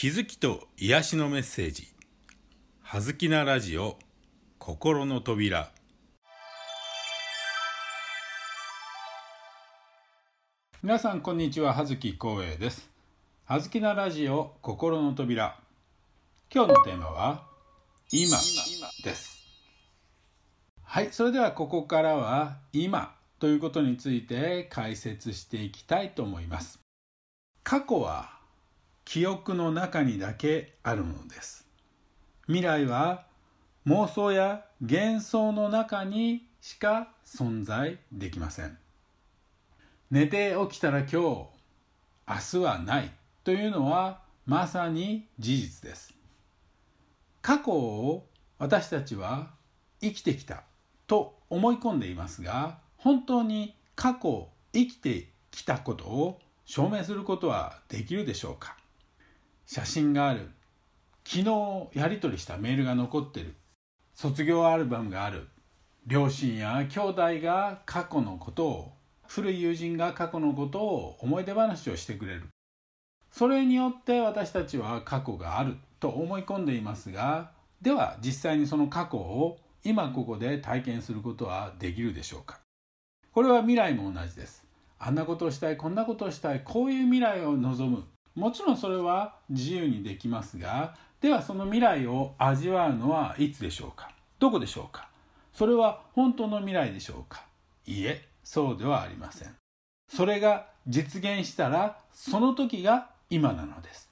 気づきと癒しのメッセージ「はずきなラジオ心の扉」皆さんこんにちは。葉月光栄です。はずきなラジオ心の扉。今日のテーマは今です。はいそれではここからは今ということについて解説していきたいと思います。過去は記憶の中にだけあるのです。未来は妄想や幻想の中にしか存在できません。寝て起きたら今日明日はないというのはまさに事実です。過去を私たちは生きてきたと思い込んでいますが本当に過去生きてきたことを証明することはできるでしょうか？写真がある。昨日やり取りしたメールが残ってる。卒業アルバムがある。両親や兄弟が過去のことを古い友人が過去のことを思い出話をしてくれる。それによって私たちは過去があると思い込んでいますがでは実際にその過去を今ここで体験することはできるでしょうか。これは未来も同じです。あんなことをしたいこんなことをしたいこういう未来を望む。もちろんそれは自由にできますがではその未来を味わうのはいつでしょうか？どこでしょうか？それは本当の未来でしょうか？いいえそうではありません。それが実現したらその時が今なのです。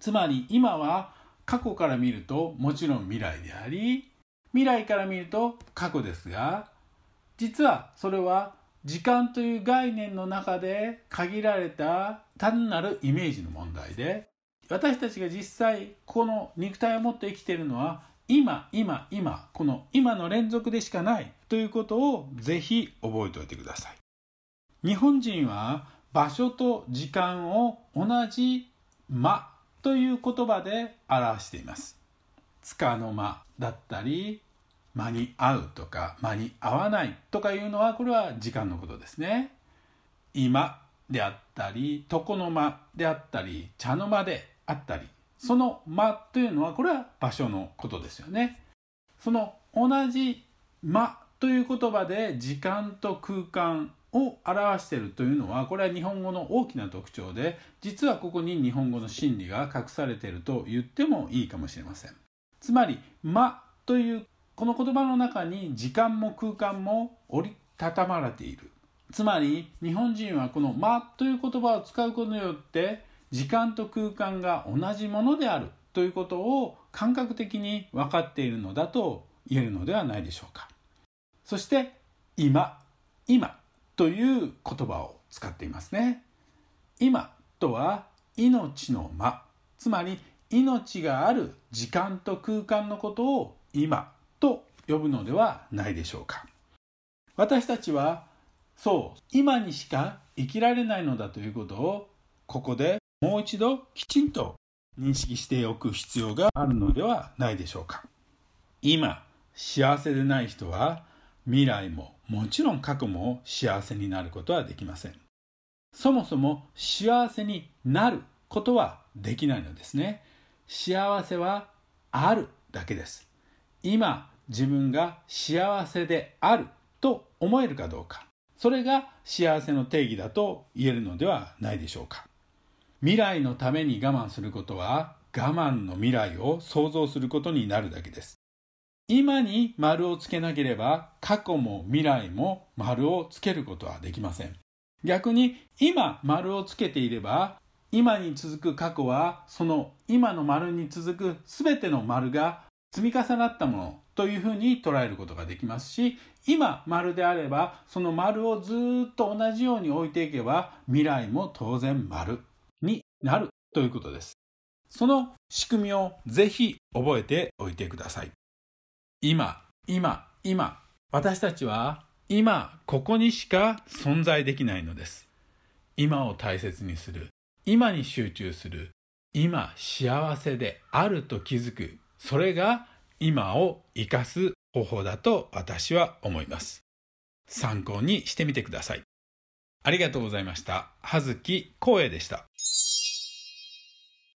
つまり今は過去から見るともちろん未来であり未来から見ると過去ですが実はそれは時間という概念の中で限られた単なるイメージの問題で私たちが実際この肉体を持って生きているのは今今今この今の連続でしかないということをぜひ覚えておいてください。日本人は場所と時間を同じ間という言葉で表しています。束の間だったり間に合うとか間に合わないとかいうのはこれは時間のことですね。今であったり床の間であったり茶の間であったりその間というのはこれは場所のことですよね。その同じ間という言葉で時間と空間を表しているというのはこれは日本語の大きな特徴で実はここに日本語の真理が隠されていると言ってもいいかもしれません。つまり「間」というこの言葉の中に時間も空間も折りたたまれている。つまり日本人はこの「間」という言葉を使うことによって時間と空間が同じものであるということを感覚的に分かっているのだと言えるのではないでしょうか。そして「今」「今」という言葉を使っていますね。今とは命の間。つまり命がある時間と空間のことを今呼ぶのではないでしょうか。私たちはそう今にしか生きられないのだということをここでもう一度きちんと認識しておく必要があるのではないでしょうか。今幸せでない人は未来ももちろん過去も幸せになることはできません。そもそも幸せになることはできないのですね。幸せはあるだけです。今自分が幸せであると思えるかどうか。それが幸せの定義だと言えるのではないでしょうか。未来のために我慢することは我慢の未来を想像することになるだけです。今に丸をつけなければ過去も未来も丸をつけることはできません。逆に今丸をつけていれば今に続く過去はその今の丸に続く全ての丸が積み重なったもの。というふうに捉えることができますし今丸であればその丸をずっと同じように置いていけば未来も当然丸になるということです。その仕組みをぜひ覚えておいてください。今今今。私たちは今ここにしか存在できないのです。今を大切にする。今に集中する。今幸せであると気づく。それが今を生かす方法だと私は思います。参考にしてみてください。ありがとうございました。葉月光栄でした。